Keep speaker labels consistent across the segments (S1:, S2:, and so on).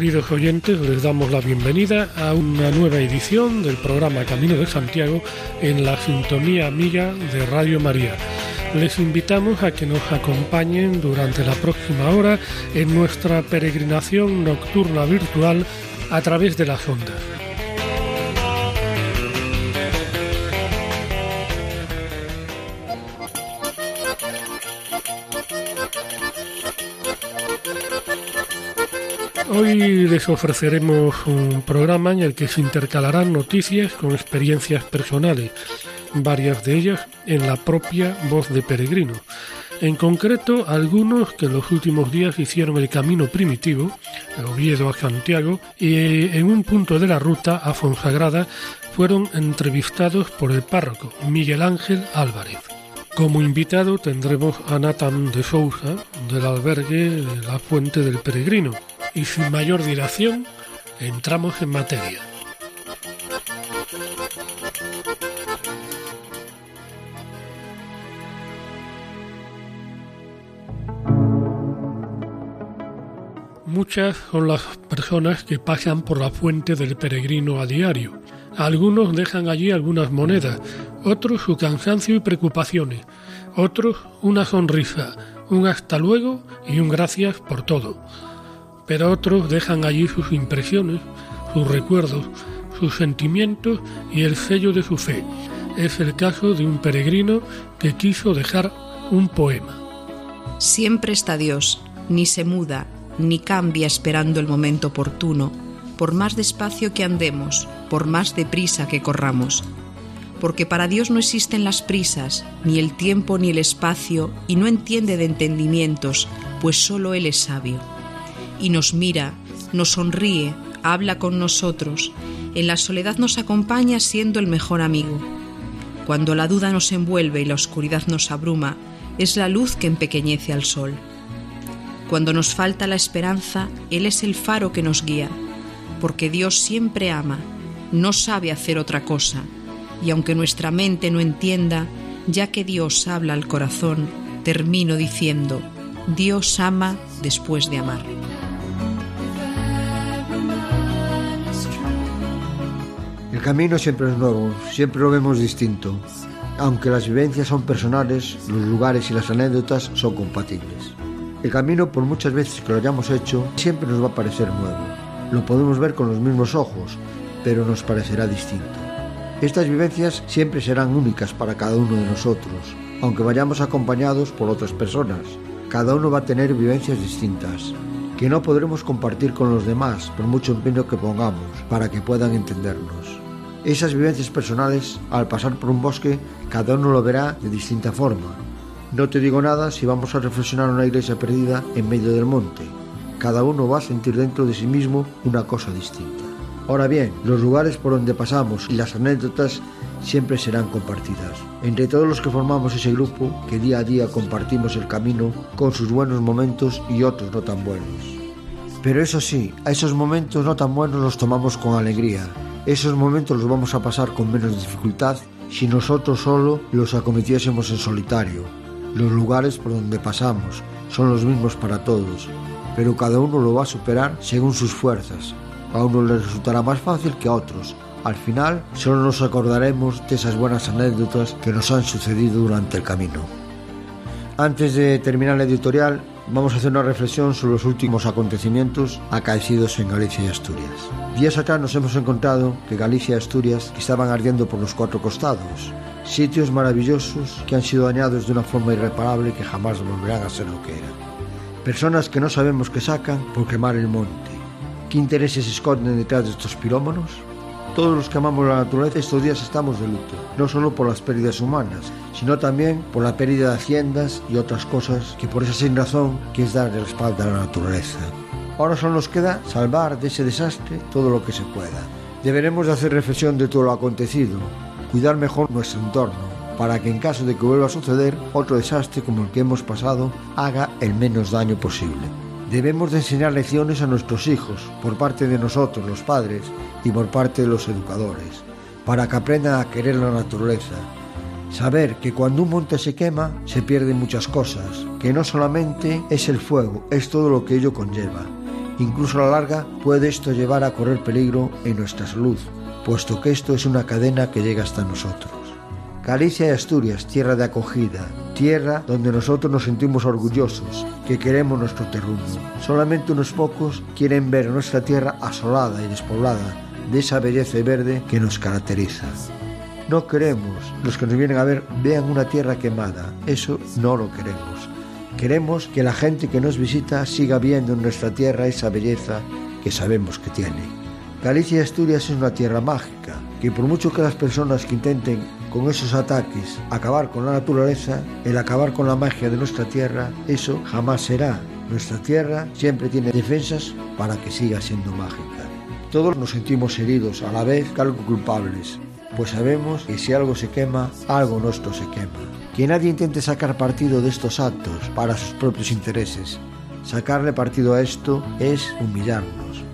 S1: Queridos oyentes, les damos la bienvenida a una nueva edición del programa Camino de Santiago en la sintonía amiga de Radio María. Les invitamos a que nos acompañen durante la próxima hora en nuestra peregrinación nocturna virtual a través de las ondas. Hoy les ofreceremos un programa en el que se intercalarán noticias con experiencias personales, varias de ellas en la propia voz de peregrino. En concreto, algunos que en los últimos días hicieron el camino primitivo, de Oviedo a Santiago, y en un punto de la ruta a Fonsagrada fueron entrevistados por el párroco Miguel Ángel Álvarez. Como invitado tendremos a Nathan de Sousa, del albergue La Fuente del Peregrino, y sin mayor dilación entramos en materia. Muchas son las personas que pasan por la fuente del peregrino a diario. Algunos dejan allí algunas monedas, otros su cansancio y preocupaciones, otros una sonrisa, un hasta luego y un gracias por todo pero otros dejan allí sus impresiones, sus recuerdos, sus sentimientos y el sello de su fe. Es el caso de un peregrino que quiso dejar un poema.
S2: Siempre está Dios, ni se muda, ni cambia esperando el momento oportuno, por más despacio que andemos, por más deprisa que corramos. Porque para Dios no existen las prisas, ni el tiempo ni el espacio, y no entiende de entendimientos, pues solo Él es sabio y nos mira, nos sonríe, habla con nosotros, en la soledad nos acompaña siendo el mejor amigo. Cuando la duda nos envuelve y la oscuridad nos abruma, es la luz que empequeñece al sol. Cuando nos falta la esperanza, Él es el faro que nos guía, porque Dios siempre ama, no sabe hacer otra cosa, y aunque nuestra mente no entienda, ya que Dios habla al corazón, termino diciendo, Dios ama después de amar.
S3: El camino siempre es nuevo, siempre lo vemos distinto. Aunque las vivencias son personales, los lugares y las anécdotas son compatibles. El camino, por muchas veces que lo hayamos hecho, siempre nos va a parecer nuevo. Lo podemos ver con los mismos ojos, pero nos parecerá distinto. Estas vivencias siempre serán únicas para cada uno de nosotros, aunque vayamos acompañados por otras personas. Cada uno va a tener vivencias distintas, que no podremos compartir con los demás por mucho empeño que pongamos para que puedan entendernos. Esas vivencias personales, al pasar por un bosque, cada uno lo verá de distinta forma. No te digo nada si vamos a reflexionar una iglesia perdida en medio del monte. Cada uno va a sentir dentro de sí mismo una cosa distinta. Ahora bien, los lugares por donde pasamos y las anécdotas siempre serán compartidas. Entre todos los que formamos ese grupo, que día a día compartimos el camino con sus buenos momentos y otros no tan buenos. Pero eso sí, a esos momentos no tan buenos los tomamos con alegría, esos momentos los vamos a pasar con menos dificultad si nosotros solo los acometiésemos en solitario. Los lugares por donde pasamos son los mismos para todos, pero cada uno lo va a superar según sus fuerzas. A uno le resultará más fácil que a otros. Al final, solo nos acordaremos de esas buenas anécdotas que nos han sucedido durante el camino. Antes de terminar la editorial, vamos a hacer una reflexión sobre los últimos acontecimientos acaecidos en Galicia y Asturias. Días acá nos hemos encontrado que Galicia y Asturias estaban ardiendo por los cuatro costados, sitios maravillosos que han sido dañados de una forma irreparable que jamás volverán a ser lo que eran. Personas que no sabemos qué sacan por quemar el monte. ¿Qué intereses se esconden detrás de estos pirómanos? Todos los que amamos la naturaleza estos días estamos de luto, no solo por las pérdidas humanas, sino también por la pérdida de haciendas y otras cosas que por esa sin razón que es dar la espalda a la naturaleza. Ahora solo nos queda salvar de ese desastre todo lo que se pueda. Deberemos de hacer reflexión de todo lo acontecido, cuidar mejor nuestro entorno, para que en caso de que vuelva a suceder otro desastre como el que hemos pasado, haga el menos daño posible. Debemos de enseñar lecciones a nuestros hijos, por parte de nosotros, los padres, y por parte de los educadores, para que aprendan a querer la naturaleza, Saber que cuando un monte se quema se pierden muchas cosas, que no solamente es el fuego, es todo lo que ello conlleva. Incluso a la larga puede esto llevar a correr peligro en nuestra salud, puesto que esto es una cadena que llega hasta nosotros. Galicia y Asturias, tierra de acogida, tierra donde nosotros nos sentimos orgullosos, que queremos nuestro terruño. Solamente unos pocos quieren ver nuestra tierra asolada y despoblada de esa belleza verde que nos caracteriza. No queremos, los que nos vienen a ver, vean una tierra quemada. Eso no lo queremos. Queremos que la gente que nos visita siga viendo en nuestra tierra esa belleza que sabemos que tiene. Galicia y Asturias es una tierra mágica, que por mucho que las personas que intenten con esos ataques acabar con la naturaleza, el acabar con la magia de nuestra tierra, eso jamás será. Nuestra tierra siempre tiene defensas para que siga siendo mágica. Todos nos sentimos heridos, a la vez algo culpables, pues sabemos que si algo se quema, algo nuestro se quema. Que nadie intente sacar partido de estos actos para sus propios intereses. Sacarle partido a esto es humillarnos.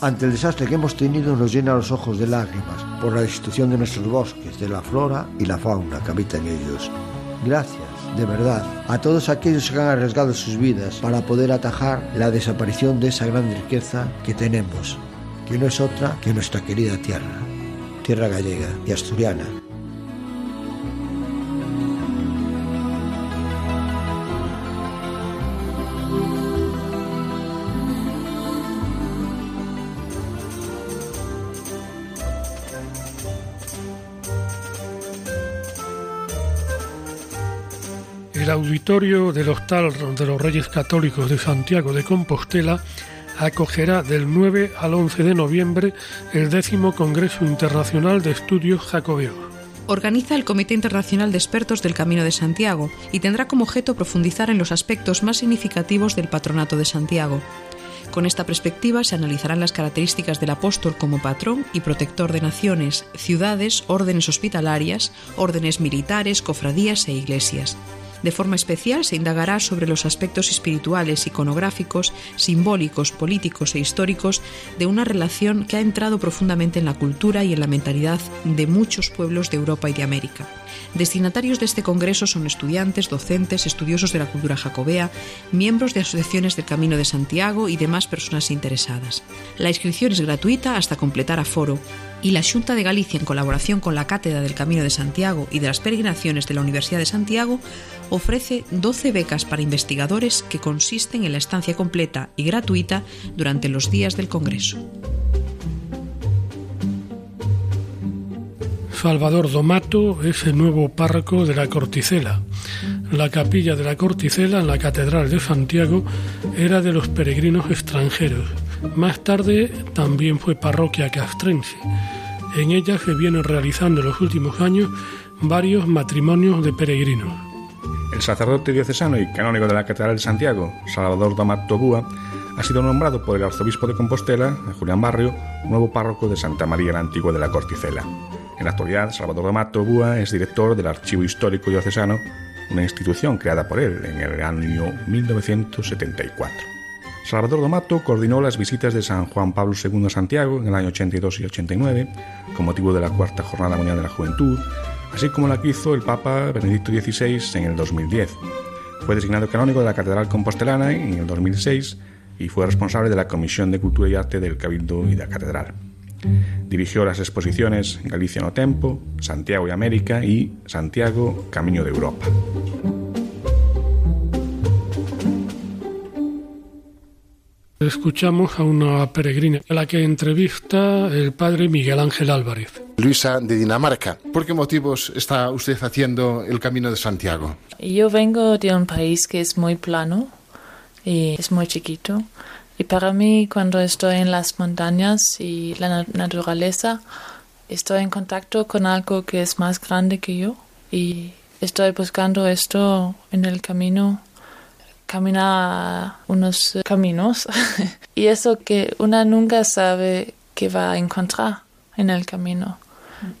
S3: Ante el desastre que hemos tenido nos llena los ojos de lágrimas por la destrucción de nuestros bosques, de la flora y la fauna que habitan ellos. Gracias, de verdad, a todos aquellos que han arriesgado sus vidas para poder atajar la desaparición de esa gran riqueza que tenemos, que no es otra que nuestra querida tierra tierra gallega y asturiana.
S1: Auditorio del Hostal de los Reyes Católicos de Santiago de Compostela acogerá del 9 al 11 de noviembre el décimo Congreso Internacional de Estudios Jacobeos.
S2: Organiza el Comité Internacional de Expertos del Camino de Santiago y tendrá como objeto profundizar en los aspectos más significativos del Patronato de Santiago. Con esta perspectiva se analizarán las características del apóstol como patrón y protector de naciones, ciudades, órdenes hospitalarias, órdenes militares, cofradías e iglesias. De forma especial se indagará sobre los aspectos espirituales, iconográficos, simbólicos, políticos e históricos de una relación que ha entrado profundamente en la cultura y en la mentalidad de muchos pueblos de Europa y de América. Destinatarios de este congreso son estudiantes, docentes, estudiosos de la cultura jacobea, miembros de asociaciones del Camino de Santiago y demás personas interesadas. La inscripción es gratuita hasta completar aforo y la Junta de Galicia, en colaboración con la Cátedra del Camino de Santiago y de las Peregrinaciones de la Universidad de Santiago, ofrece 12 becas para investigadores que consisten en la estancia completa y gratuita durante los días del Congreso.
S1: Salvador Domato es el nuevo párroco de la Corticela. La capilla de la Corticela en la Catedral de Santiago era de los peregrinos extranjeros. Más tarde también fue parroquia castrense. En ella se vienen realizando en los últimos años varios matrimonios de peregrinos.
S4: El sacerdote diocesano y canónigo de la Catedral de Santiago, Salvador Domato Búa, ha sido nombrado por el arzobispo de Compostela, Julián Barrio, nuevo párroco de Santa María la Antigua de la Corticela. En la actualidad, Salvador Domato Búa es director del Archivo Histórico Diocesano, una institución creada por él en el año 1974. Salvador Domato coordinó las visitas de San Juan Pablo II a Santiago en el año 82 y 89, con motivo de la Cuarta Jornada Mundial de la Juventud, así como la que hizo el Papa Benedicto XVI en el 2010. Fue designado canónigo de la Catedral Compostelana en el 2006 y fue responsable de la Comisión de Cultura y Arte del Cabildo y de la Catedral. Dirigió las exposiciones Galicia no Tempo, Santiago y América y Santiago, Camino de Europa.
S1: Escuchamos a una peregrina a la que entrevista el padre Miguel Ángel Álvarez.
S5: Luisa de Dinamarca. ¿Por qué motivos está usted haciendo el Camino de Santiago?
S6: Yo vengo de un país que es muy plano y es muy chiquito y para mí, cuando estoy en las montañas y la naturaleza, estoy en contacto con algo que es más grande que yo y estoy buscando esto en el camino caminar unos caminos y eso que una nunca sabe que va a encontrar en el camino.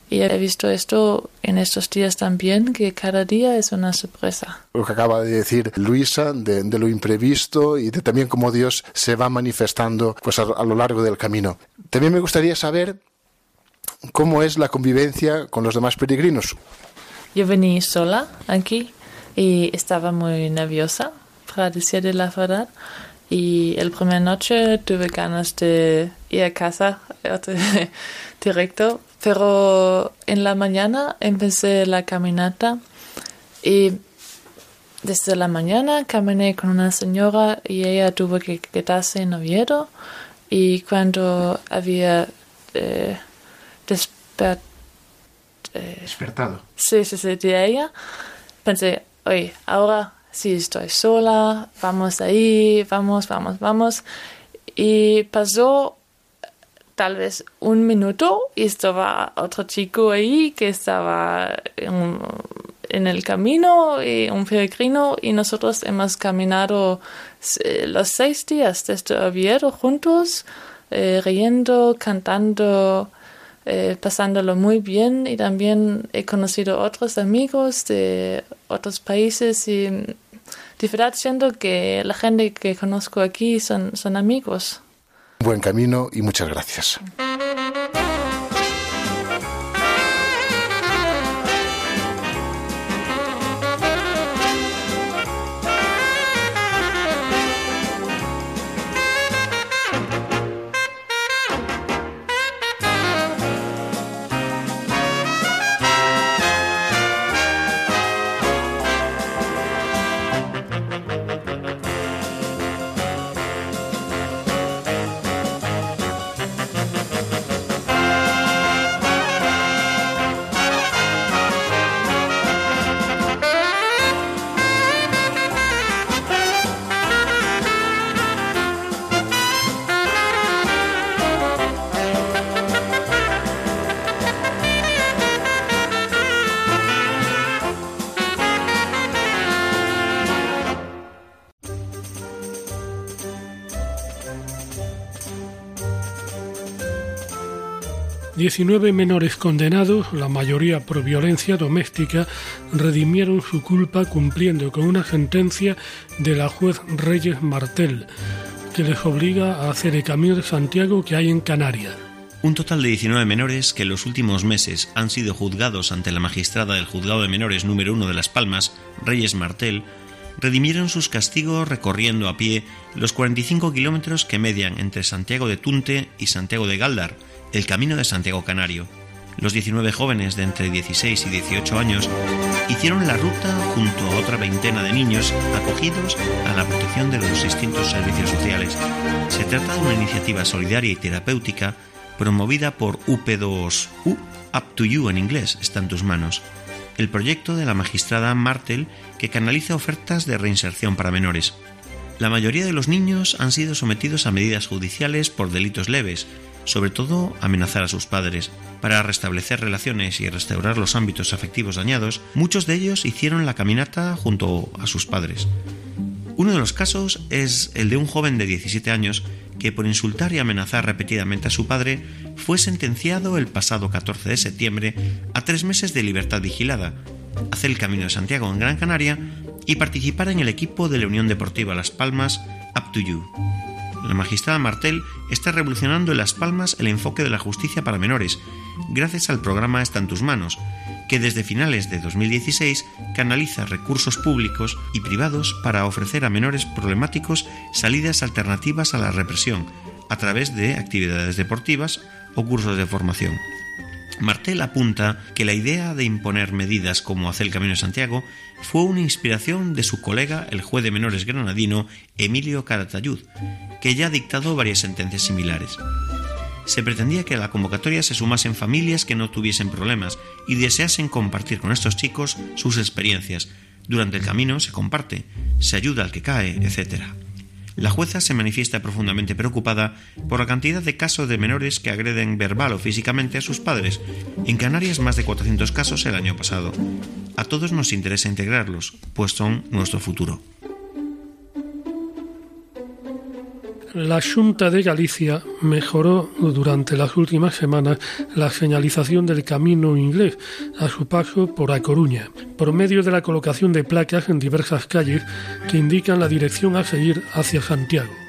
S6: Y he visto esto en estos días también, que cada día es una sorpresa.
S5: Lo que acaba de decir Luisa, de, lo imprevisto y de también cómo Dios se va manifestando pues, a, lo largo del camino. También me gustaría saber cómo es la convivencia con los demás peregrinos.
S6: Yo vení sola aquí y estaba muy nerviosa, decir de la verdad. Y el primer noche tuve ganas de ir a casa directo, pero en la mañana empecé la caminata y desde la mañana caminé con una señora y ella tuvo que quedarse en Oviedo y cuando había eh, eh,
S5: despertado.
S6: Sí, sí, sí, de ella, pensé, oye, ahora sí estoy sola, vamos ahí, vamos, vamos, vamos. Y pasó tal vez un minuto y estaba otro chico ahí que estaba en, el camino, y un peregrino, y nosotros hemos caminado eh, los seis días desde Oviedo juntos, eh, riendo, cantando, eh, pasándolo muy bien y también he conocido otros amigos de otros países y de verdad siento que la gente que conozco aquí son, son amigos.
S5: Buen camino y muchas gracias.
S1: 19 menores condenados, la mayoría por violencia doméstica, redimieron su culpa cumpliendo con una sentencia de la juez Reyes Martel, que les obliga a hacer el camino de Santiago que hay en Canarias.
S7: Un total de 19 menores que en los últimos meses han sido juzgados ante la magistrada del Juzgado de Menores número 1 de Las Palmas, Reyes Martel, redimieron sus castigos recorriendo a pie los 45 kilómetros que median entre Santiago de Tunte y Santiago de Galdar, el Camino de Santiago Canario. Los 19 jóvenes de entre 16 y 18 años hicieron la ruta junto a otra veintena de niños acogidos a la protección de los distintos servicios sociales. Se trata de una iniciativa solidaria y terapéutica promovida por UP2U, Up to You en inglés, está en tus manos. El proyecto de la magistrada Martel que canaliza ofertas de reinserción para menores. La mayoría de los niños han sido sometidos a medidas judiciales por delitos leves, sobre todo amenazar a sus padres. Para restablecer relaciones y restaurar los ámbitos afectivos dañados, muchos de ellos hicieron la caminata junto a sus padres. Uno de los casos es el de un joven de 17 años que por insultar y amenazar repetidamente a su padre fue sentenciado el pasado 14 de septiembre a tres meses de libertad vigilada, hacer el Camino de Santiago en Gran Canaria y participar en el equipo de la Unión Deportiva Las Palmas Up to You la magistrada Martel está revolucionando en Las Palmas el enfoque de la justicia para menores, gracias al programa Está en tus manos, que desde finales de 2016 canaliza recursos públicos y privados para ofrecer a menores problemáticos salidas alternativas a la represión, a través de actividades deportivas o cursos de formación. Martel apunta que la idea de imponer medidas como hacer el Camino de Santiago fue una inspiración de su colega, el juez de menores granadino Emilio Caratayud, que ya ha dictado varias sentencias similares. Se pretendía que a la convocatoria se sumasen familias que no tuviesen problemas y deseasen compartir con estos chicos sus experiencias. Durante el camino se comparte, se ayuda al que cae, etc. La jueza se manifiesta profundamente preocupada por la cantidad de casos de menores que agreden verbal o físicamente a sus padres. En Canarias más de 400 casos el año pasado. A todos nos interesa integrarlos, pues son nuestro futuro.
S1: La Junta de Galicia mejoró durante las últimas semanas la señalización del camino inglés a su paso por A Coruña, por medio de la colocación de placas en diversas calles que indican la dirección a seguir hacia Santiago.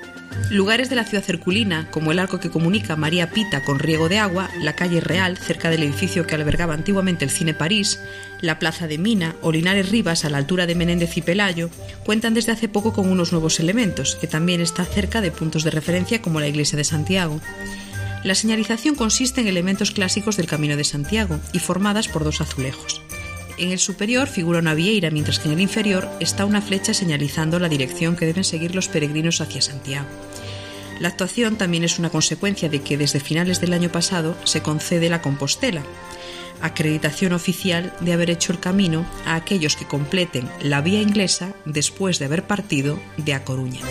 S2: Lugares de la ciudad cerculina, como el arco que comunica María Pita con Riego de Agua, la calle Real, cerca del edificio que albergaba antiguamente el Cine París, la plaza de Mina o Rivas a la altura de Menéndez y Pelayo, cuentan desde hace poco con unos nuevos elementos, que también está cerca de puntos de referencia como la iglesia de Santiago. La señalización consiste en elementos clásicos del Camino de Santiago y formadas por dos azulejos. En el superior figura una vieira, mientras que en el inferior está una flecha señalizando la dirección que deben seguir los peregrinos hacia Santiago. La actuación también es una consecuencia de que desde finales del año pasado se concede la Compostela, acreditación oficial de haber hecho el camino a aquellos que completen la vía inglesa después de haber partido de A Coruña.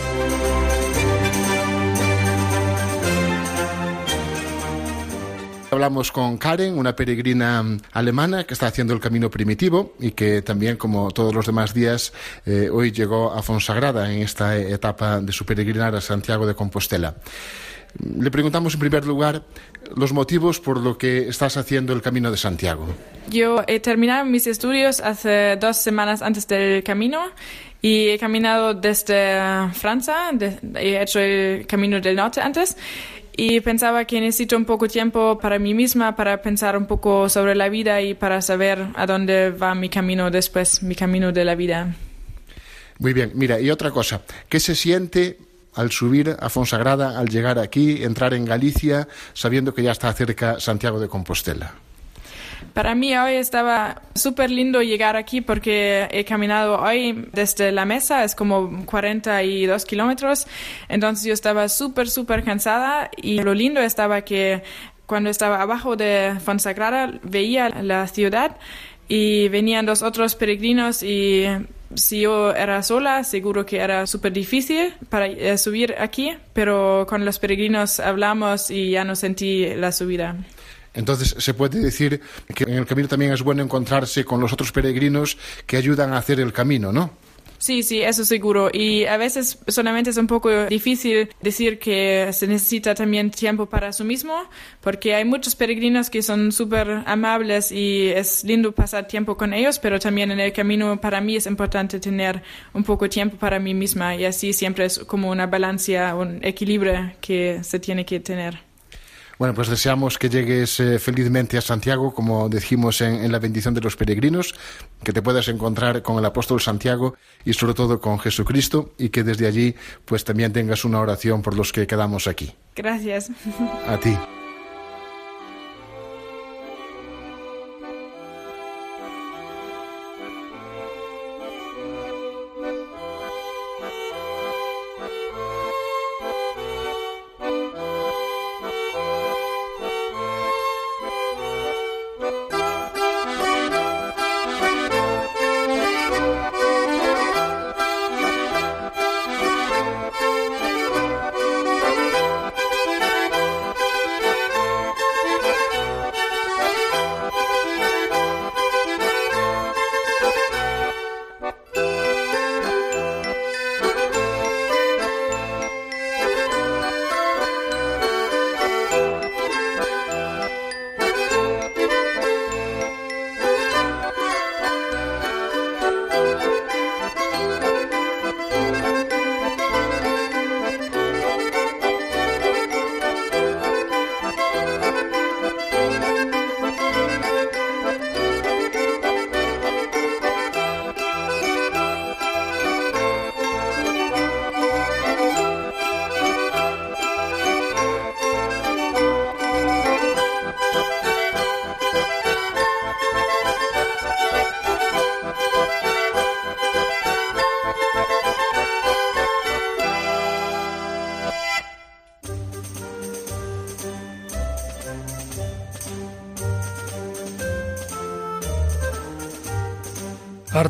S5: Hablamos con Karen, una peregrina alemana que está haciendo el camino primitivo y que también, como todos los demás días, eh, hoy llegó a Fonsagrada en esta etapa de su peregrinar a Santiago de Compostela. Le preguntamos en primer lugar los motivos por lo que estás haciendo el Camino de Santiago.
S8: Yo he terminado mis estudios hace dos semanas antes del camino y he caminado desde Francia, he hecho el Camino del Norte antes y pensaba que necesito un poco tiempo para mí misma, para pensar un poco sobre la vida y para saber a dónde va mi camino después, mi camino de la vida.
S5: Muy bien, mira, y otra cosa, ¿qué se siente al subir a Fonsagrada, al llegar aquí, entrar en Galicia, sabiendo que ya está cerca Santiago de Compostela?
S8: Para mí hoy estaba súper lindo llegar aquí porque he caminado hoy desde la mesa, es como 42 kilómetros, entonces yo estaba súper, súper cansada y lo lindo estaba que cuando estaba abajo de Fonsagrada veía la ciudad y venían los otros peregrinos y si yo era sola, seguro que era súper difícil para eh, subir aquí, pero con los peregrinos hablamos y ya no sentí la subida.
S5: Entonces se puede decir que en el camino también es bueno encontrarse con los otros peregrinos que ayudan a hacer el camino, ¿no?
S8: Sí, sí, eso seguro. Y a veces solamente es un poco difícil decir que se necesita también tiempo para sí mismo, porque hay muchos peregrinos que son súper amables y es lindo pasar tiempo con ellos, pero también en el camino para mí es importante tener un poco tiempo para mí misma y así siempre es como una balanza, un equilibrio que se tiene que tener.
S5: Bueno, pues deseamos que llegues eh, felizmente a Santiago, como dijimos en, la bendición de los peregrinos, que te puedas encontrar con el apóstol Santiago y sobre todo con Jesucristo y que desde allí pues también tengas una oración por los que quedamos aquí.
S8: Gracias.
S5: A ti.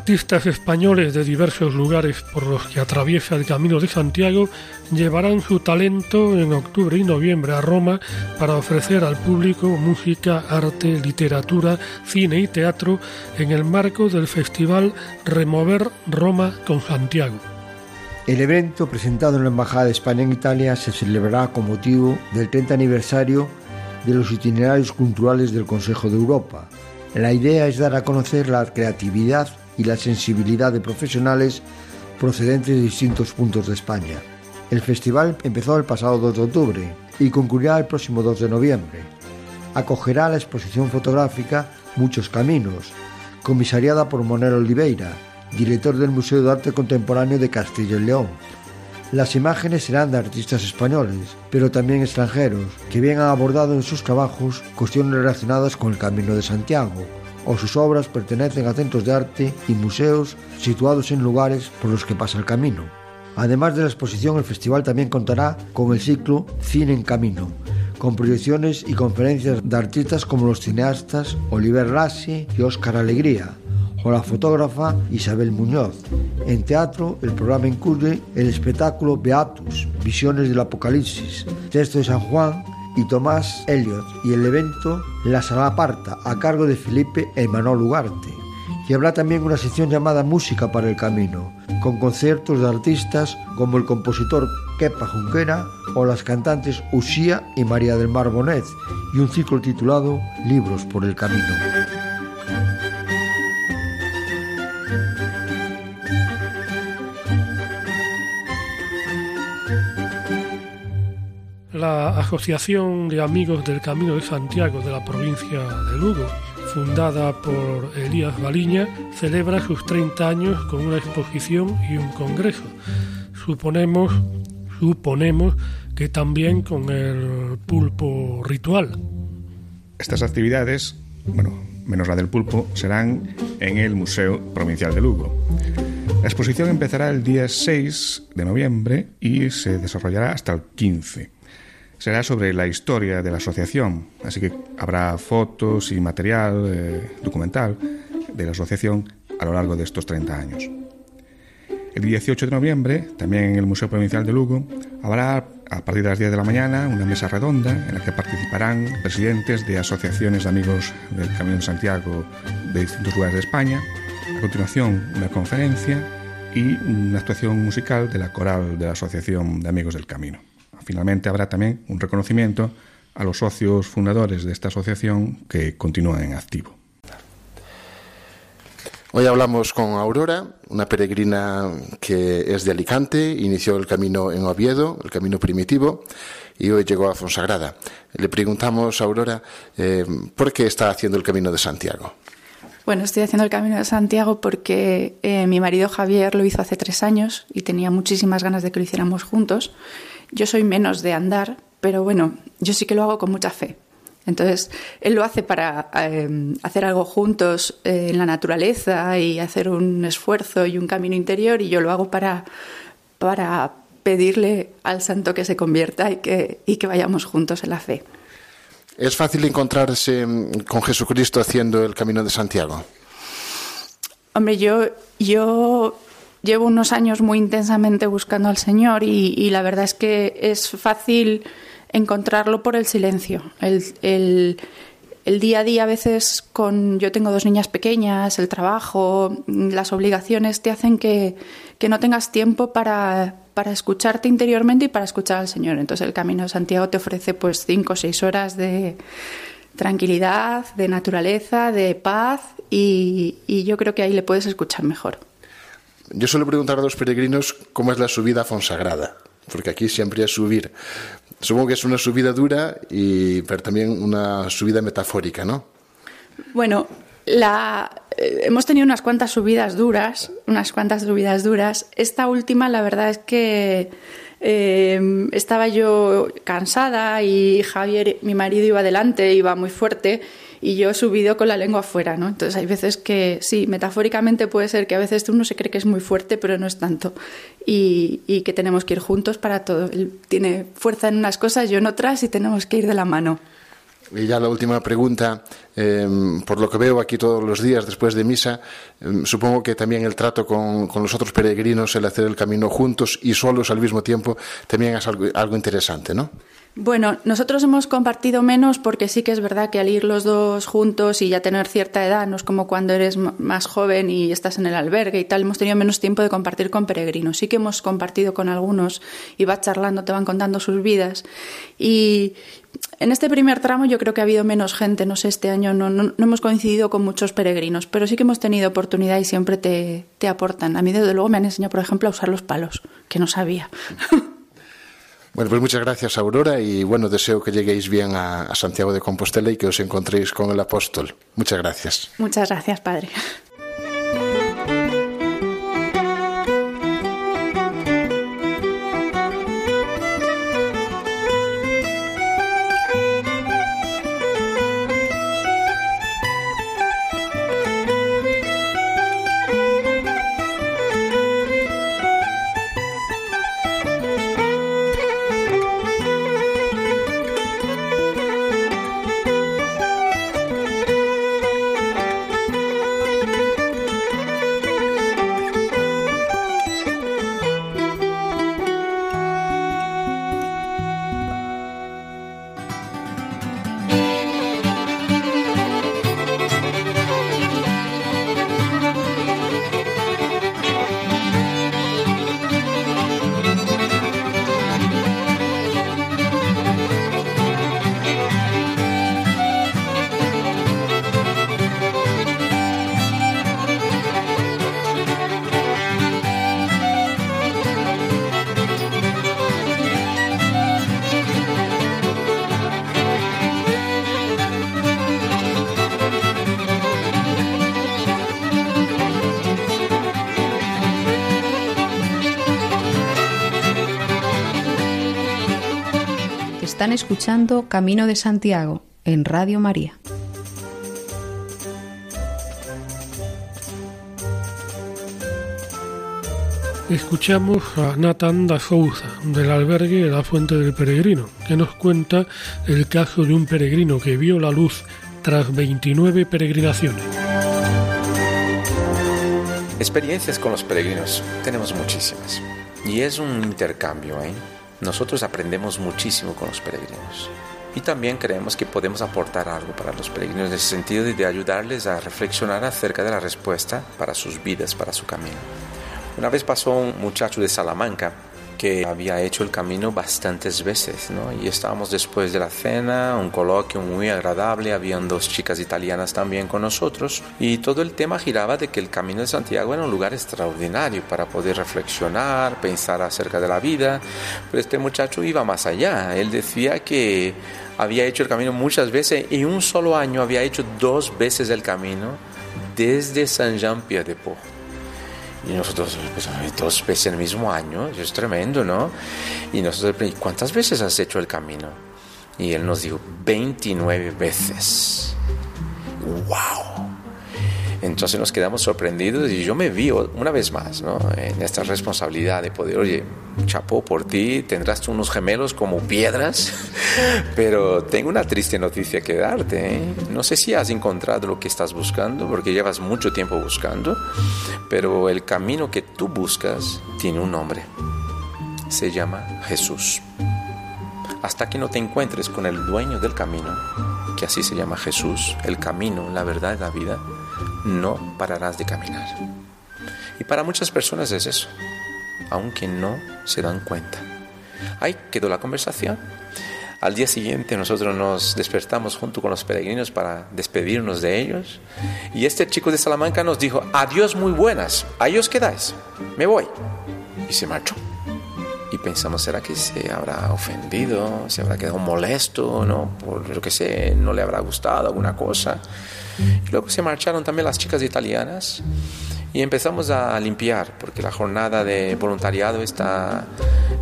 S1: Artistas españoles de diversos lugares por los que atraviesa el Camino de Santiago llevarán su talento en octubre y noviembre a Roma para ofrecer al público música, arte, literatura, cine y teatro en el marco del festival Remover Roma con Santiago.
S3: El evento presentado en la Embajada de España en Italia se celebrará con motivo del 30 aniversario de los itinerarios culturales del Consejo de Europa. La idea es dar a conocer la creatividad y la sensibilidad de profesionales procedentes de distintos puntos de España. El festival empezó el pasado 2 de octubre y concluirá el próximo 2 de noviembre. Acogerá la exposición fotográfica Muchos Caminos, comisariada por Manuel Oliveira, director del Museo de Arte Contemporáneo de Castilla y León. Las imágenes serán de artistas españoles, pero también extranjeros, que bien han abordado en sus trabajos cuestiones relacionadas con el Camino de Santiago, o sus obras pertenecen a centros de arte y museos situados en lugares por los que pasa el camino. Además de la exposición, el festival también contará con el ciclo Cine en Camino, con proyecciones y conferencias de artistas como los cineastas Oliver Rassi y Óscar Alegría, o la fotógrafa Isabel Muñoz. En teatro, el programa incluye el espectáculo Beatus, Visiones del Apocalipsis, texto de San Juan y Tomás Elliot, y el evento La Sala Parta, a cargo de Felipe Emanuel Ugarte. Y habrá también una sección llamada Música para el Camino, con conciertos de artistas como el compositor Kepa Junquera o las cantantes Usía y María del Mar Bonet, y un ciclo titulado Libros por el Camino.
S1: La Asociación de Amigos del Camino de Santiago de la provincia de Lugo, fundada por Elías Baliña, celebra sus 30 años con una exposición y un congreso. Suponemos, suponemos que también con el pulpo ritual.
S4: Estas actividades, bueno, menos la del pulpo, serán en el Museo Provincial de Lugo. La exposición empezará el día 6 de noviembre y se desarrollará hasta el 15 será sobre la historia de la asociación, así que habrá fotos y material eh, documental de la asociación a lo largo de estos 30 años. El 18 de noviembre, también en el Museo Provincial de Lugo, habrá a partir de las 10 de la mañana una mesa redonda en la que participarán presidentes de asociaciones de amigos del Camino de Santiago de distintos lugares de España. A continuación, una conferencia y una actuación musical de la coral de la Asociación de Amigos del Camino. Finalmente habrá también un reconocimiento a los socios fundadores de esta asociación que continúan en activo.
S5: Hoy hablamos con Aurora, una peregrina que es de Alicante, inició el camino en Oviedo, el camino primitivo, y hoy llegó a Fonsagrada. Le preguntamos a Aurora eh, por qué está haciendo el camino de Santiago.
S9: Bueno, estoy haciendo el Camino de Santiago porque eh, mi marido Javier lo hizo hace tres años y tenía muchísimas ganas de que lo hiciéramos juntos. Yo soy menos de andar, pero bueno, yo sí que lo hago con mucha fe. Entonces, él lo hace para eh, hacer algo juntos eh, en la naturaleza y hacer un esfuerzo y un camino interior, y yo lo hago para, para pedirle al santo que se convierta y que, y que vayamos juntos en la fe.
S5: ¿Es fácil encontrarse con Jesucristo haciendo el camino de Santiago?
S9: Hombre, yo, yo llevo unos años muy intensamente buscando al Señor y, la verdad es que es fácil encontrarlo por el silencio. El, día a día a veces con yo tengo dos niñas pequeñas, el trabajo, las obligaciones te hacen que, no tengas tiempo para, para, escucharte interiormente y para escuchar al Señor. Entonces el Camino de Santiago te ofrece pues cinco o seis horas de tranquilidad, de naturaleza, de paz y yo creo que ahí le puedes escuchar mejor.
S5: Yo suelo preguntar a los peregrinos cómo es la subida a Fonsagrada, porque aquí siempre es subir. Supongo que es una subida dura, y, pero también una subida metafórica, ¿no?
S9: Bueno, eh, hemos tenido unas cuantas subidas duras, unas cuantas subidas duras. Esta última, la verdad es que eh, estaba yo cansada y Javier, mi marido, iba adelante, iba muy fuerte y yo subido con la lengua afuera, ¿no? Entonces hay veces que sí, metafóricamente puede ser que a veces uno se cree que es muy fuerte, pero no es tanto. Y, y que tenemos que ir juntos para todo. Él tiene fuerza en unas cosas, yo en otras, y tenemos que ir de la mano.
S5: Y ya la última pregunta, em, por lo que veo aquí todos los días después de misa, em, supongo que también el trato con, con, los otros peregrinos, el hacer el camino juntos y solos al mismo tiempo, también es algo, algo interesante, ¿no?
S9: Bueno, nosotros hemos compartido menos porque sí que es verdad que al ir los dos juntos y ya tener cierta edad, no es como cuando eres más joven y estás en el albergue y tal, hemos tenido menos tiempo de compartir con peregrinos. Sí que hemos compartido con algunos y vas charlando, te van contando sus vidas. Y en este primer tramo yo creo que ha habido menos gente, no sé, este año no, no, hemos coincidido con muchos peregrinos, pero sí que hemos tenido oportunidad y siempre te, te aportan. A mí desde luego me han enseñado, por ejemplo, a usar los palos, que no sabía.
S5: Bueno, pues muchas gracias, Aurora, y bueno, deseo que lleguéis bien a, Santiago de Compostela y que os encontréis con el apóstol. Muchas gracias.
S9: Muchas gracias, Padre.
S10: Están escuchando Camino de Santiago en Radio María.
S1: Escuchamos a Nathan da Souza del albergue La Fuente del Peregrino, que nos cuenta el caso de un peregrino que vio la luz tras 29 peregrinaciones.
S11: Experiencias con los peregrinos tenemos muchísimas y es un intercambio, ¿eh? Nosotros aprendemos muchísimo con los peregrinos y también creemos que podemos aportar algo para los peregrinos en el sentido de ayudarles a reflexionar acerca de la respuesta para sus vidas, para su camino. Una vez pasó un muchacho de Salamanca que había hecho el camino bastantes veces, ¿no? Y estábamos después de la cena, un coloquio muy agradable, habían dos chicas italianas también con nosotros y todo el tema giraba de que el Camino de Santiago era un lugar extraordinario para poder reflexionar, pensar acerca de la vida, pero este muchacho iba más allá, él decía que había hecho el camino muchas veces y un solo año había hecho dos veces el camino desde Saint-Jean-Pied-de-Port y nosotros, pues, dos veces en el mismo año, es tremendo, ¿no? Y nosotros, ¿cuántas veces has hecho el camino? Y él nos dijo, 29 veces. ¡Wow! Entonces nos quedamos sorprendidos y yo me vi una vez más en esta responsabilidad de poder, oye, chapó por ti, tendrás unos gemelos como piedras, pero tengo una triste noticia que darte. ¿eh? No sé si has encontrado lo que estás buscando, porque llevas mucho tiempo buscando, pero el camino que tú buscas tiene un nombre. Se llama Jesús. Hasta que no te encuentres con el dueño del camino, que así se llama Jesús, el camino, la verdad y la vida, no pararás de caminar. Y para muchas personas es eso, aunque no se dan cuenta. Ahí quedó la conversación. Al día siguiente nosotros nos despertamos junto con los peregrinos para despedirnos de ellos. Y este chico de Salamanca nos dijo, adiós muy buenas, ahí os quedáis, me voy. Y se marchó. Y pensamos, ¿será que se habrá ofendido? ¿Se habrá quedado molesto? ¿No? Por lo que sé, no le habrá gustado alguna cosa. Y luego se marcharon también las chicas italianas y empezamos a limpiar, porque la jornada de voluntariado está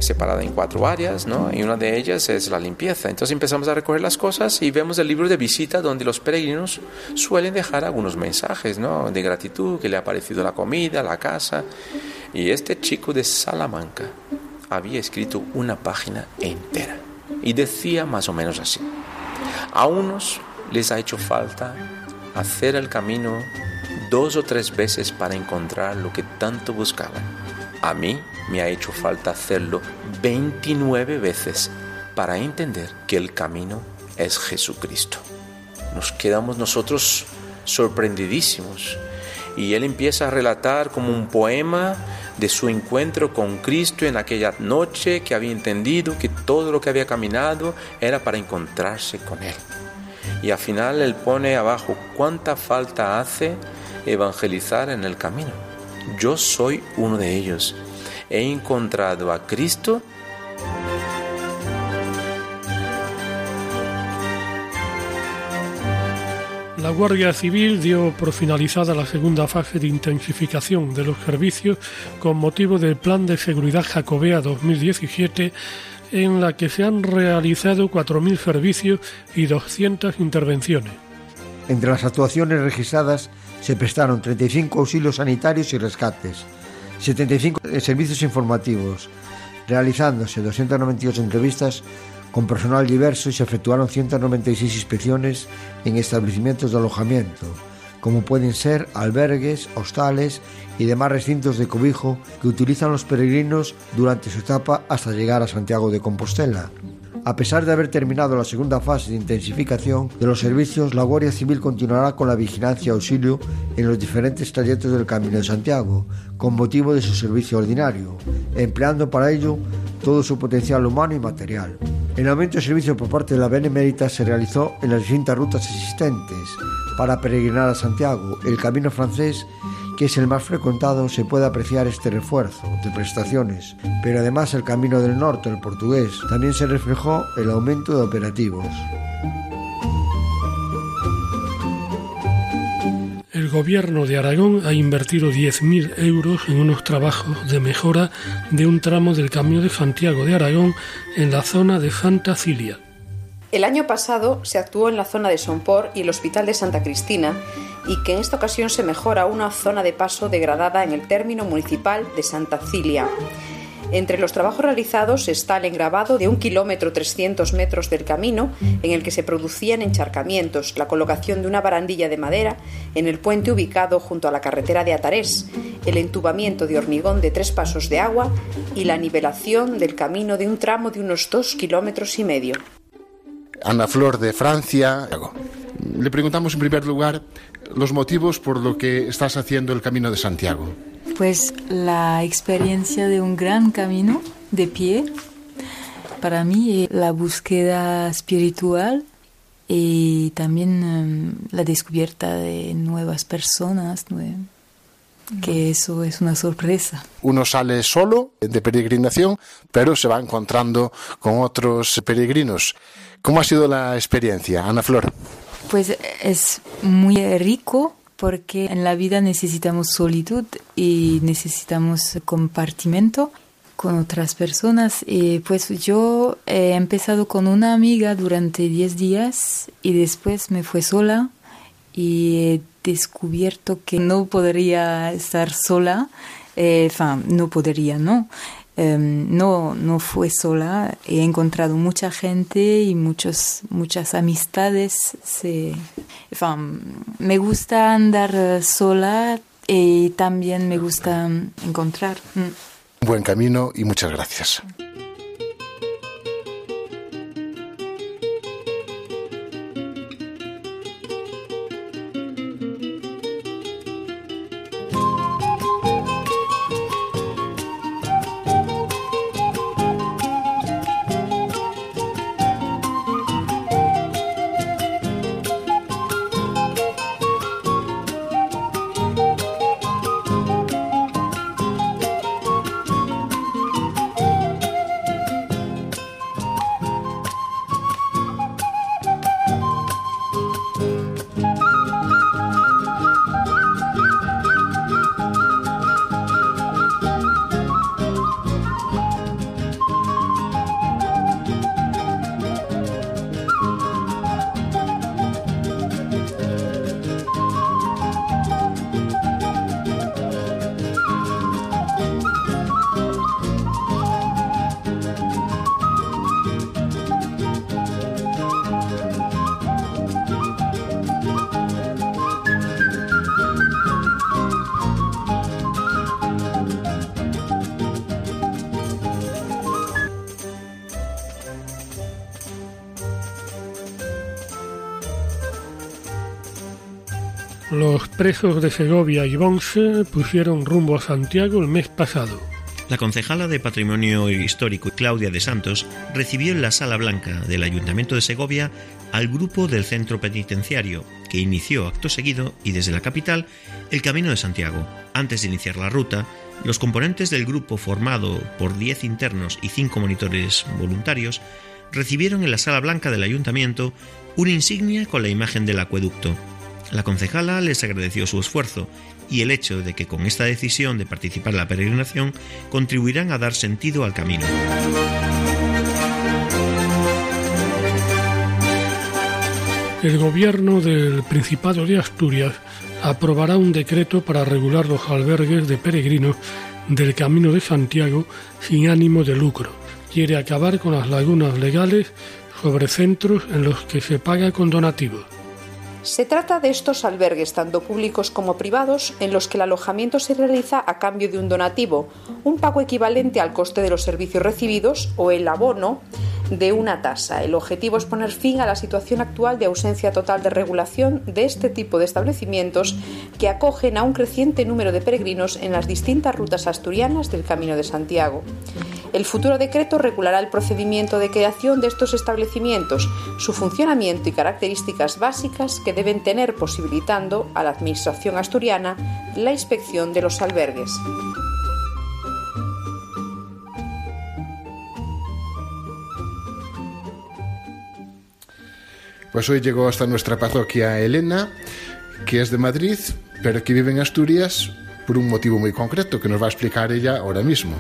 S11: separada en cuatro áreas, ¿no? Y una de ellas es la limpieza. Entonces empezamos a recoger las cosas y vemos el libro de visita donde los peregrinos suelen dejar algunos mensajes, ¿no? De gratitud, que le ha parecido la comida, la casa. Y este chico de Salamanca había escrito una página entera y decía más o menos así. A unos les ha hecho falta hacer el camino dos o tres veces para encontrar lo que tanto buscaban. A mí me ha hecho falta hacerlo 29 veces para entender que el camino es Jesucristo. Nos quedamos nosotros sorprendidísimos y él empieza a relatar como un poema de su encuentro con Cristo en aquella noche que había entendido que todo lo que había caminado era para encontrarse con Él. Y al final él pone abajo cuánta falta hace evangelizar en el camino. Yo soy uno de ellos. He encontrado a Cristo
S1: La Guardia Civil dio por finalizada la segunda fase de intensificación de los servicios con motivo del Plan de Seguridad Jacobea 2017 en la que se han realizado 4.000 servicios y 200 intervenciones.
S3: Entre las actuaciones registradas se prestaron 35 auxilios sanitarios y rescates, 75 servicios informativos, realizándose 298 entrevistas con personal diverso y se efectuaron 196 inspecciones en establecimientos de alojamiento, como pueden ser albergues, hostales y demás recintos de cobijo que utilizan los peregrinos durante su etapa hasta llegar a Santiago de Compostela. A pesar de haber terminado la segunda fase de intensificación de los servicios, la Guardia Civil continuará con la vigilancia y auxilio en los diferentes trayectos del Camino de Santiago, con motivo de su servicio ordinario, empleando para ello todo su potencial humano y material. El aumento de servicio por parte de la Benemérita se realizó en las distintas rutas existentes para peregrinar a Santiago, el camino francés que es el más frecuentado, se puede apreciar este refuerzo de prestaciones, pero además el Camino del Norte, el portugués, también se reflejó el aumento de operativos.
S1: El gobierno de Aragón ha invertido 10.000 euros en unos trabajos de mejora de un tramo del Camino de Santiago de Aragón en la zona de Santa Cilia.
S2: El año pasado se actuó en la zona de Sompor y el Hospital de Santa Cristina y que en esta ocasión se mejora una zona de paso degradada en el término municipal de Santa Cilia. Entre los trabajos realizados está el engravado de un kilómetro 300 metros del camino en el que se producían encharcamientos, la colocación de una barandilla de madera en el puente ubicado junto a la carretera de Atarés, el entubamiento de hormigón de tres pasos de agua y la nivelación del camino de un tramo de unos dos kilómetros y medio.
S5: Ana Flor de Francia. Le preguntamos en primer lugar los motivos por lo que estás haciendo el Camino de Santiago.
S12: Pues la experiencia de un gran camino de pie, para mí eh, la búsqueda espiritual y también em, la descubierta de nuevas personas, que eso es una sorpresa.
S5: Uno sale solo de peregrinación, pero se va encontrando con otros peregrinos. ¿Cómo ha sido la experiencia, Ana Flor?
S12: Pues es muy rico porque en la vida necesitamos solitud y necesitamos compartimento con otras personas. Y pues yo he empezado con una amiga durante 10 días y después me fue sola y he descubierto que no podría estar sola. Eh, no podría, ¿no? Em, no, no fue sola, he encontrado mucha gente y muchos, muchas amistades. me gusta andar sola y también me gusta encontrar.
S5: Mm. Buen camino y muchas gracias.
S1: Presos de Segovia y Bonse pusieron rumbo a Santiago el mes pasado.
S7: La concejala de Patrimonio Histórico Claudia de Santos recibió en la Sala Blanca del Ayuntamiento de Segovia al grupo del centro penitenciario, que inició acto seguido y desde la capital el Camino de Santiago. Antes de iniciar la ruta, los componentes del grupo formado por 10 internos y 5 monitores voluntarios recibieron en la Sala Blanca del Ayuntamiento una insignia con la imagen del acueducto la concejala les agradeció su esfuerzo y el hecho de que con esta decisión de participar en la peregrinación contribuirán a dar sentido al camino.
S1: El gobierno del Principado de Asturias aprobará un decreto para regular los albergues de peregrinos del Camino de Santiago sin ánimo de lucro. Quiere acabar con las lagunas legales sobre centros en los que se paga con donativos.
S2: Se trata de estos albergues, tanto públicos como privados, en los que el alojamiento se realiza a cambio de un donativo, un pago equivalente al coste de los servicios recibidos o el abono de una tasa. El objetivo es poner fin a la situación actual de ausencia total de regulación de este tipo de establecimientos que acogen a un creciente número de peregrinos en las distintas rutas asturianas del Camino de Santiago. El futuro decreto regulará el procedimiento de creación de estos establecimientos, su funcionamiento y características básicas que deben tener posibilitando a la Administración asturiana la inspección de los albergues.
S5: Pues hoy llegó hasta nuestra parroquia Elena, que es de Madrid, pero que vive en Asturias por un motivo muy concreto que nos va a explicar ella ahora mismo.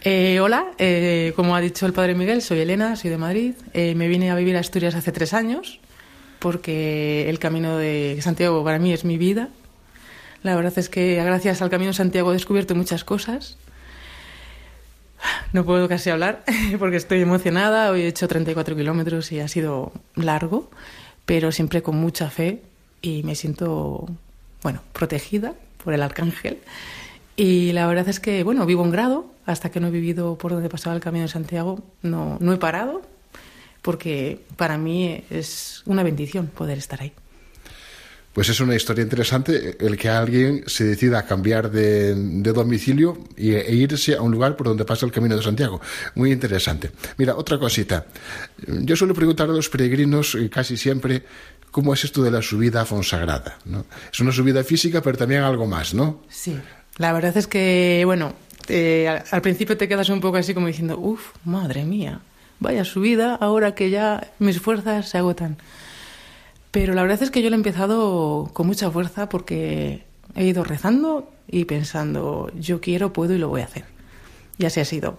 S13: Eh, hola, eh, como ha dicho el padre Miguel, soy Elena, soy de Madrid. Eh, me vine a vivir a Asturias hace tres años porque el camino de Santiago para mí es mi vida. La verdad es que gracias al camino de Santiago he descubierto muchas cosas. No puedo casi hablar porque estoy emocionada. Hoy he hecho 34 kilómetros y ha sido largo, pero siempre con mucha fe y me siento, bueno, protegida por el arcángel. Y la verdad es que, bueno, vivo en grado. Hasta que no he vivido por donde pasaba el Camino de Santiago, no, no he parado, porque para mí es una bendición poder estar ahí.
S5: Pues es una historia interesante el que alguien se decida a cambiar de, domicilio e irse a un lugar por donde pasa el Camino de Santiago. Muy interesante. Mira, otra cosita. Yo suelo preguntar a los peregrinos eh, casi siempre cómo es esto de la subida a Fonsagrada. ¿no? Es una subida física, pero también algo más, ¿no?
S13: Sí. La verdad es que, bueno, eh, al principio te quedas un poco así como diciendo, uff, madre mía, vaya subida, ahora que ya mis fuerzas se agotan. Pero la verdad es que yo lo he empezado con mucha fuerza porque he ido rezando y pensando, yo quiero, puedo y lo voy a hacer. Y así ha sido.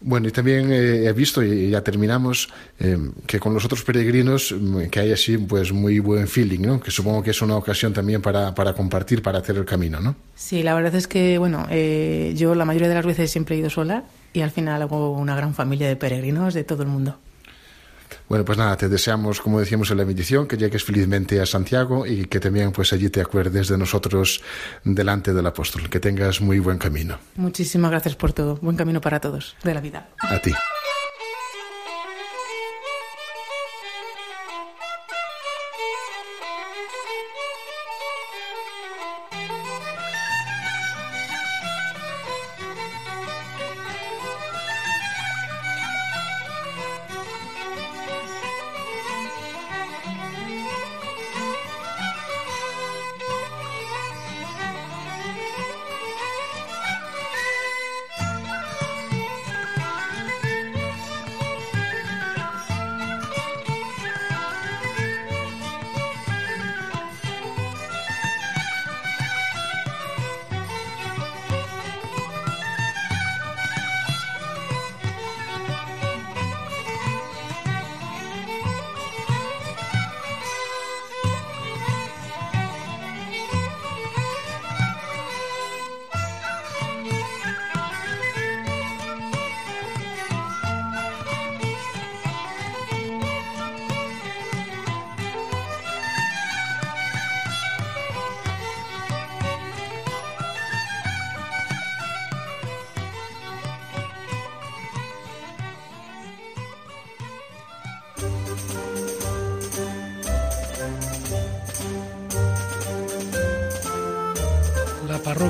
S5: Bueno, y también eh, he visto, y ya terminamos, eh, que con los otros peregrinos mm, que hay así pues muy buen feeling, ¿no? Que supongo que es una ocasión también para, para compartir, para hacer el camino, ¿no?
S13: Sí, la verdad es que, bueno, eh, yo la mayoría de las veces siempre he ido sola y al final hago una gran familia de peregrinos de todo el mundo.
S5: Bueno, pues nada, te deseamos, como decíamos en la bendición, que llegues felizmente a Santiago y que también pues allí te acuerdes de nosotros delante del apóstol. Que tengas muy buen camino.
S13: Muchísimas gracias por todo. Buen camino para todos de la vida.
S5: A ti.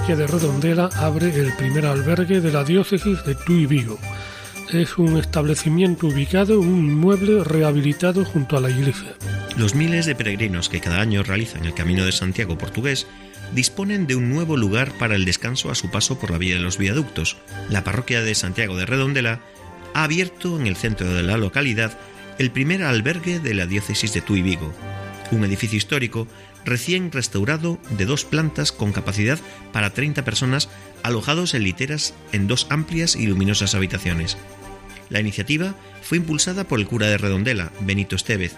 S1: Parroquia de Redondela abre el primer albergue de la diócesis de Tuy Vigo. Es un establecimiento ubicado en un inmueble rehabilitado junto a la iglesia.
S7: Los miles de peregrinos que cada año realizan el Camino de Santiago portugués disponen de un nuevo lugar para el descanso a su paso por la vía de los viaductos. La parroquia de Santiago de Redondela ha abierto en el centro de la localidad el primer albergue de la diócesis de Tuy Vigo, un edificio histórico recién restaurado de dos plantas con capacidad para 30 personas alojados en literas en dos amplias y luminosas habitaciones. La iniciativa fue impulsada por el cura de Redondela, Benito Estevez,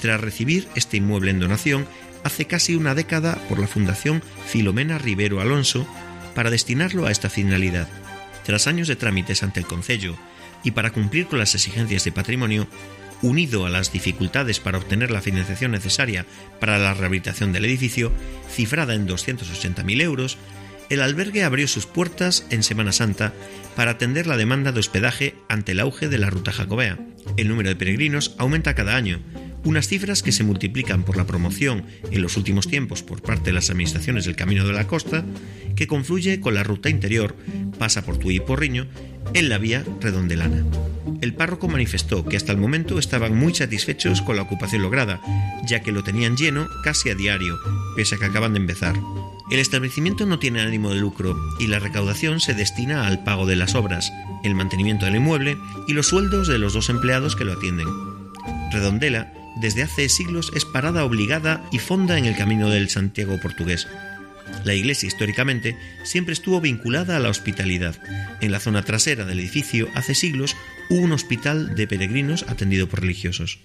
S7: tras recibir este inmueble en donación hace casi una década por la Fundación Filomena Rivero Alonso para destinarlo a esta finalidad. Tras años de trámites ante el Concello y para cumplir con las exigencias de patrimonio, unido a las dificultades para obtener la financiación necesaria para la rehabilitación del edificio, cifrada en 280.000 euros, el albergue abrió sus puertas en Semana Santa para atender la demanda de hospedaje ante el auge de la ruta jacobea. El número de peregrinos aumenta cada año, unas cifras que se multiplican por la promoción en los últimos tiempos por parte de las administraciones del Camino de la Costa, que confluye con la ruta interior, pasa por Tui y Porriño, en la vía redondelana. El párroco manifestó que hasta el momento estaban muy satisfechos con la ocupación lograda, ya que lo tenían lleno casi a diario, pese a que acaban de empezar. El establecimiento no tiene ánimo de lucro y la recaudación se destina al pago de las obras, el mantenimiento del inmueble y los sueldos de los dos empleados que lo atienden. Redondela, desde hace siglos, es parada obligada y fonda en el camino del Santiago portugués. La iglesia históricamente siempre estuvo vinculada a la hospitalidad. En la zona trasera del edificio hace siglos hubo un hospital de peregrinos atendido por religiosos.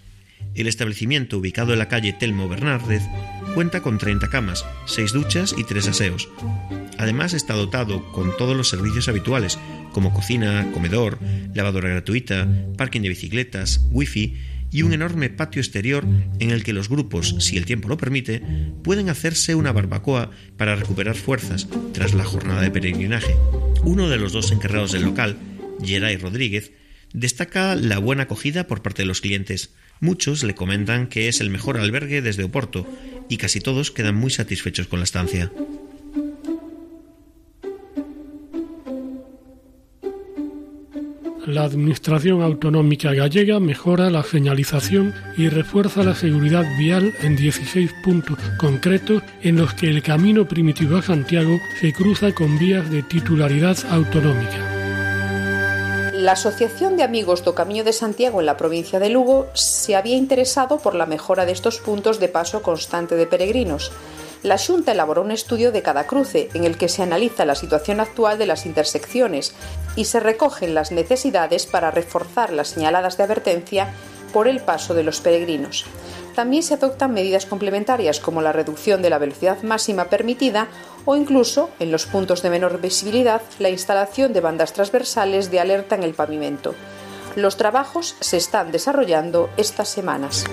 S7: El establecimiento, ubicado en la calle Telmo Bernárdez, cuenta con 30 camas, 6 duchas y 3 aseos. Además está dotado con todos los servicios habituales, como cocina, comedor, lavadora gratuita, parking de bicicletas, wifi y un enorme patio exterior en el que los grupos, si el tiempo lo permite, pueden hacerse una barbacoa para recuperar fuerzas tras la jornada de peregrinaje. Uno de los dos encargados del local, Geray Rodríguez, destaca la buena acogida por parte de los clientes. Muchos le comentan que es el mejor albergue desde Oporto y casi todos quedan muy satisfechos con la estancia.
S1: La Administración Autonómica Gallega mejora la señalización y refuerza la seguridad vial en 16 puntos concretos en los que el camino primitivo a Santiago se cruza con vías de titularidad autonómica.
S2: La Asociación de Amigos do Camiño de Santiago en la provincia de Lugo se había interesado por la mejora de estos puntos de paso constante de peregrinos la Junta elaboró un estudio de cada cruce en el que se analiza la situación actual de las intersecciones y se recogen las necesidades para reforzar las señaladas de advertencia por el paso de los peregrinos. También se adoptan medidas complementarias como la reducción de la velocidad máxima permitida o incluso, en los puntos de menor visibilidad, la instalación de bandas transversales de alerta en el pavimento. Los trabajos se están desarrollando estas semanas.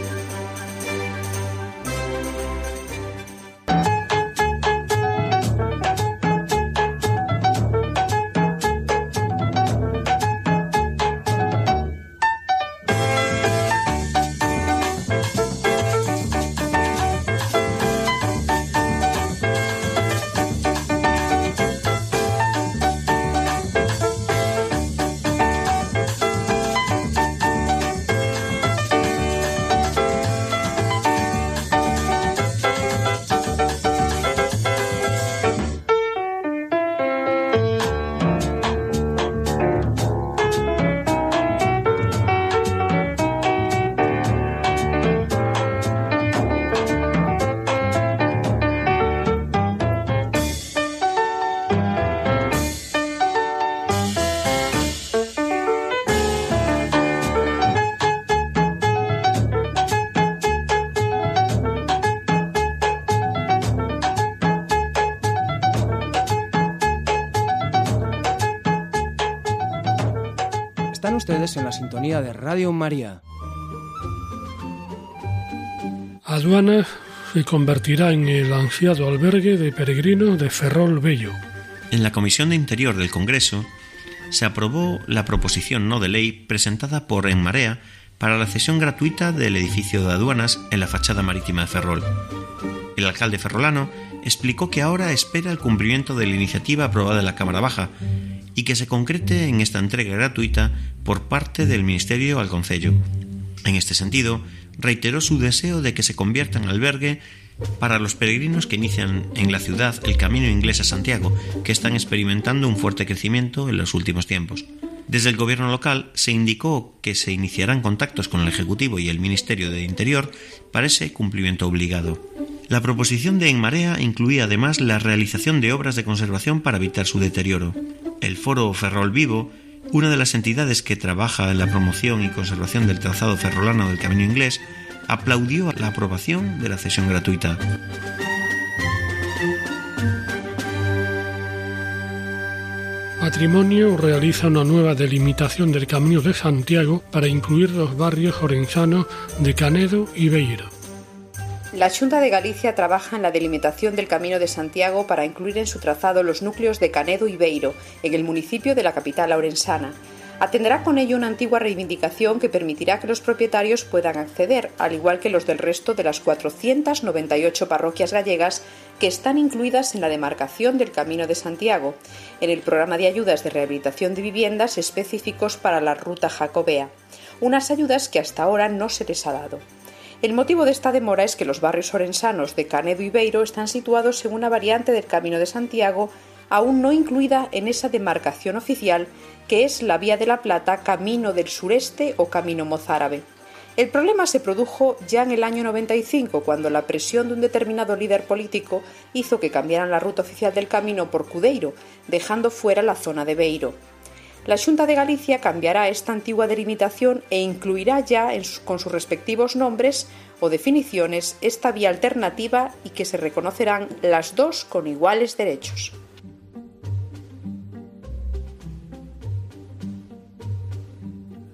S14: En la sintonía de Radio María.
S1: Aduanas se convertirá en el ansiado albergue de peregrinos de Ferrol Bello.
S7: En la Comisión de Interior del Congreso se aprobó la proposición no de ley presentada por En Marea para la cesión gratuita del edificio de aduanas en la fachada marítima de Ferrol. El alcalde ferrolano explicó que ahora espera el cumplimiento de la iniciativa aprobada en la Cámara Baja y que se concrete en esta entrega gratuita por parte del Ministerio al Concello. En este sentido, reiteró su deseo de que se convierta en albergue para los peregrinos que inician en la ciudad el camino inglés a Santiago, que están experimentando un fuerte crecimiento en los últimos tiempos. Desde el gobierno local se indicó que se iniciarán contactos con el Ejecutivo y el Ministerio de Interior para ese cumplimiento obligado. La proposición de En Marea incluía además la realización de obras de conservación para evitar su deterioro. El Foro Ferrol Vivo, una de las entidades que trabaja en la promoción y conservación del trazado ferrolano del Camino Inglés, aplaudió la aprobación de la cesión gratuita.
S1: Patrimonio realiza una nueva delimitación del Camino de Santiago para incluir los barrios orensanos de Canedo y Beira.
S2: La Junta de Galicia trabaja en la delimitación del Camino de Santiago para incluir en su trazado los núcleos de Canedo y Beiro, en el municipio de la capital orensana. Atenderá con ello una antigua reivindicación que permitirá que los propietarios puedan acceder, al igual que los del resto de las 498 parroquias gallegas que están incluidas en la demarcación del Camino de Santiago, en el programa de ayudas de rehabilitación de viviendas específicos para la ruta jacobea, unas ayudas que hasta ahora no se les ha dado. El motivo de esta demora es que los barrios orensanos de Canedo y Beiro están situados en una variante del Camino de Santiago aún no incluida en esa demarcación oficial que es la Vía de la Plata Camino del Sureste o Camino Mozárabe. El problema se produjo ya en el año 95, cuando la presión de un determinado líder político hizo que cambiaran la ruta oficial del camino por Cudeiro, dejando fuera la zona de Beiro. La Junta de Galicia cambiará esta antigua delimitación e incluirá ya con sus respectivos nombres o definiciones esta vía alternativa y que se reconocerán las dos con iguales derechos.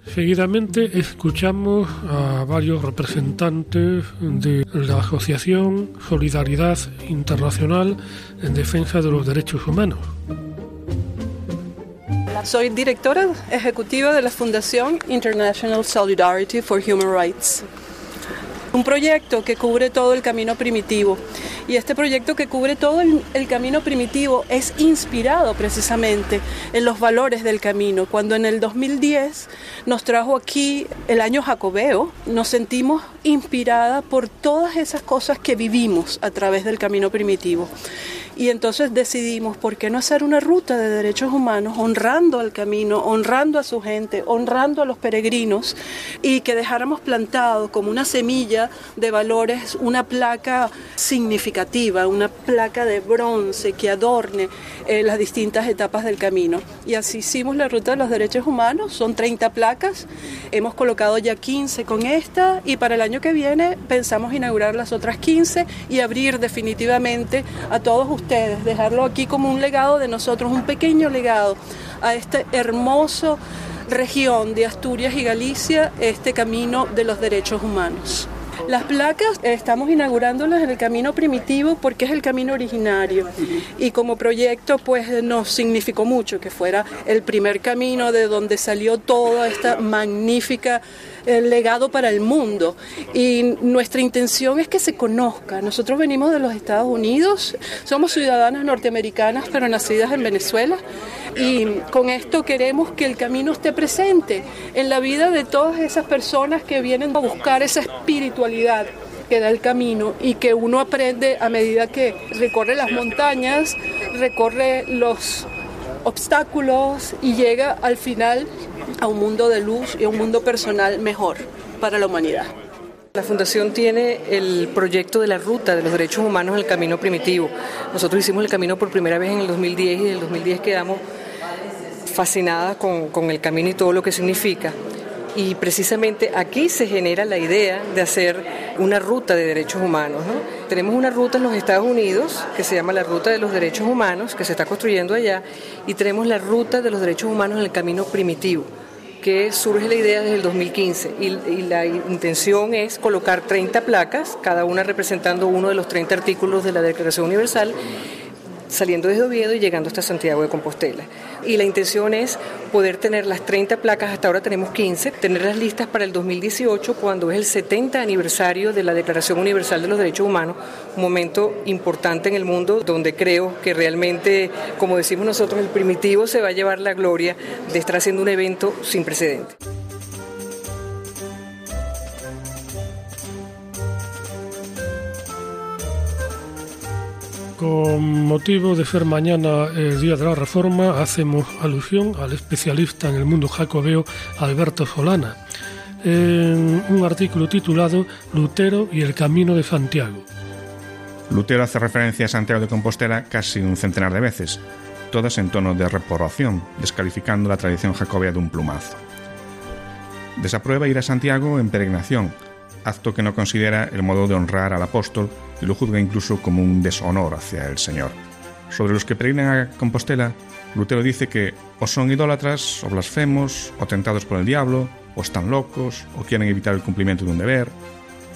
S1: Seguidamente escuchamos a varios representantes de la Asociación Solidaridad Internacional en Defensa de los Derechos Humanos.
S15: Soy directora ejecutiva de la Fundación International Solidarity for Human Rights. Un proyecto que cubre todo el camino primitivo. Y este proyecto que cubre todo el, camino primitivo es inspirado precisamente en los valores del camino. Cuando en el 2010 nos trajo aquí el año jacobeo, nos sentimos inspirada por todas esas cosas que vivimos a través del camino primitivo. Y entonces decidimos, ¿por qué no hacer una ruta de derechos humanos honrando al camino, honrando a su gente, honrando a los peregrinos y que dejáramos plantado como una semilla de valores una placa significativa, una placa de bronce que adorne eh, las distintas etapas del camino? Y así hicimos la ruta de los derechos humanos, son 30 placas, hemos colocado ya 15 con esta y para el año que viene pensamos inaugurar las otras 15 y abrir definitivamente a todos ustedes dejarlo aquí como un legado de nosotros, un pequeño legado a esta hermosa región de Asturias y Galicia, este camino de los derechos humanos. Las placas estamos inaugurándolas en el camino primitivo porque es el camino originario y como proyecto pues nos significó mucho que fuera el primer camino de donde salió toda esta magnífica el legado para el mundo. Y nuestra intención es que se conozca. Nosotros venimos de los Estados Unidos, somos ciudadanas norteamericanas, pero nacidas en Venezuela. Y con esto queremos que el camino esté presente en la vida de todas esas personas que vienen a buscar esa espiritualidad que da el camino y que uno aprende a medida que recorre las montañas, recorre los obstáculos y llega al final a un mundo de luz y a un mundo personal mejor para la humanidad. La Fundación tiene el proyecto de la ruta de los derechos humanos en el camino primitivo. Nosotros hicimos el camino por primera vez en el 2010 y en el 2010 quedamos fascinadas con, con el camino y todo lo que significa. Y precisamente aquí se genera la idea de hacer una ruta de derechos humanos. Tenemos una ruta en los Estados Unidos que se llama la Ruta de los Derechos Humanos, que se está construyendo allá, y tenemos la Ruta de los Derechos Humanos en el Camino Primitivo que surge la idea desde el 2015 y, y, la intención es colocar 30 placas, cada una representando uno de los 30 artículos de la Declaración Universal,
S16: saliendo desde Oviedo y llegando hasta Santiago de Compostela. Y la intención es poder tener las 30 placas, hasta ahora tenemos 15, tenerlas listas para el 2018, cuando es el 70 aniversario de la Declaración Universal de los Derechos Humanos, un momento importante en el mundo donde creo que realmente, como decimos nosotros, el primitivo se va a llevar la gloria de estar haciendo un evento sin precedentes.
S1: Con motivo de ser mañana el Día de la Reforma, hacemos alusión al especialista en el mundo jacobeo Alberto Solana, en un artículo titulado Lutero y el Camino de Santiago.
S4: Lutero hace referencia a Santiago de Compostela casi un centenar de veces, todas en tono de reprobación, descalificando la tradición jacobea de un plumazo. Desaprueba ir a Santiago en peregrinación, acto que no considera el modo de honrar al apóstol y lo juzga incluso como un deshonor hacia el Señor. Sobre los que peregrinan a Compostela, Lutero dice que o son idólatras, o blasfemos, o tentados por el diablo, o están locos, o quieren evitar el cumplimiento de un deber,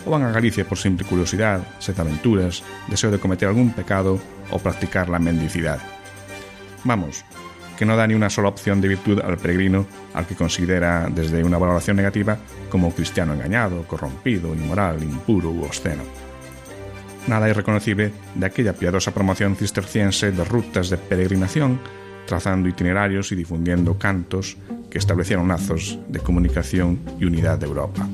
S4: o van a Galicia por simple curiosidad, sed aventuras, deseo de cometer algún pecado o practicar la mendicidad. Vamos, que no da ni una sola opción de virtud al peregrino al que considera desde una valoración negativa como cristiano engañado, corrompido, inmoral, impuro u obsceno. Nada irreconocible de aquella piadosa promoción cisterciense de rutas de peregrinación, trazando itinerarios y difundiendo cantos que establecieron lazos de comunicación y unidad de Europa.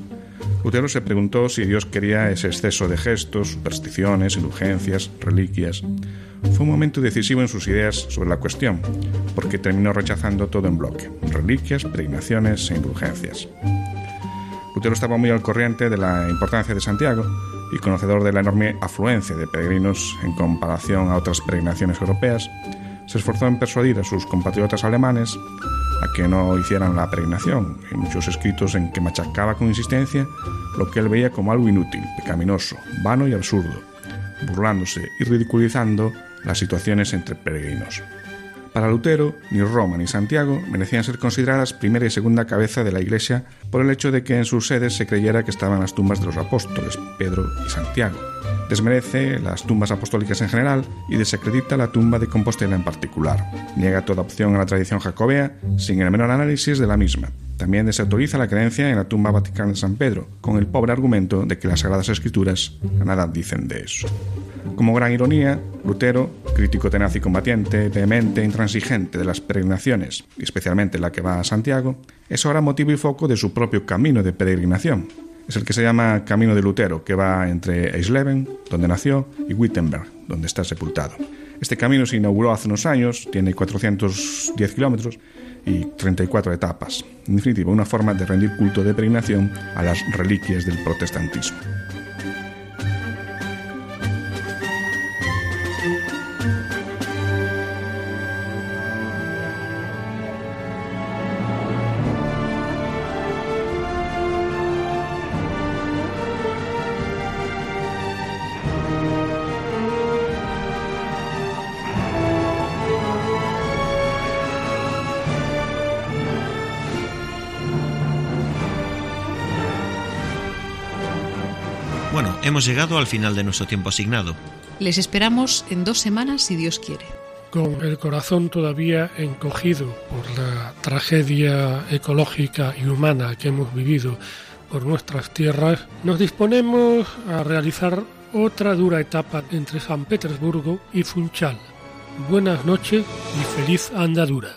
S4: Lutero se preguntó si Dios quería ese exceso de gestos, supersticiones, indulgencias, reliquias. Fue un momento decisivo en sus ideas sobre la cuestión, porque terminó rechazando todo en bloque, reliquias, peregrinaciones e indulgencias. Lutero estaba muy al corriente de la importancia de Santiago y conocedor de la enorme afluencia de peregrinos en comparación a otras peregrinaciones europeas, se esforzó en persuadir a sus compatriotas alemanes a que no hicieran la peregrinación, en muchos escritos en que machacaba con insistencia lo que él veía como algo inútil, pecaminoso, vano y absurdo, burlándose y ridiculizando las situaciones entre peregrinos. Para Lutero, ni Roma ni Santiago merecían ser consideradas primera y segunda cabeza de la Iglesia por el hecho de que en sus sedes se creyera que estaban las tumbas de los apóstoles, Pedro y Santiago. Desmerece las tumbas apostólicas en general y desacredita la tumba de Compostela en particular. Niega toda opción a la tradición jacobea sin el menor análisis de la misma. También desautoriza la creencia en la tumba vaticana de San Pedro, con el pobre argumento de que las Sagradas Escrituras nada dicen de eso. Como gran ironía, Lutero, crítico tenaz y combatiente, vehemente e intransigente de las peregrinaciones, especialmente la que va a Santiago, es ahora motivo y foco de su propio camino de peregrinación. Es el que se llama Camino de Lutero, que va entre Eisleben, donde nació, y Wittenberg, donde está sepultado. Este camino se inauguró hace unos años, tiene 410 kilómetros y 34 etapas. En definitiva, una forma de rendir culto de peregrinación a las reliquias del protestantismo.
S7: Hemos llegado al final de nuestro tiempo asignado.
S10: Les esperamos en dos semanas si Dios quiere.
S1: Con el corazón todavía encogido por la tragedia ecológica y humana que hemos vivido por nuestras tierras, nos disponemos a realizar otra dura etapa entre San Petersburgo y Funchal. Buenas noches y feliz andadura.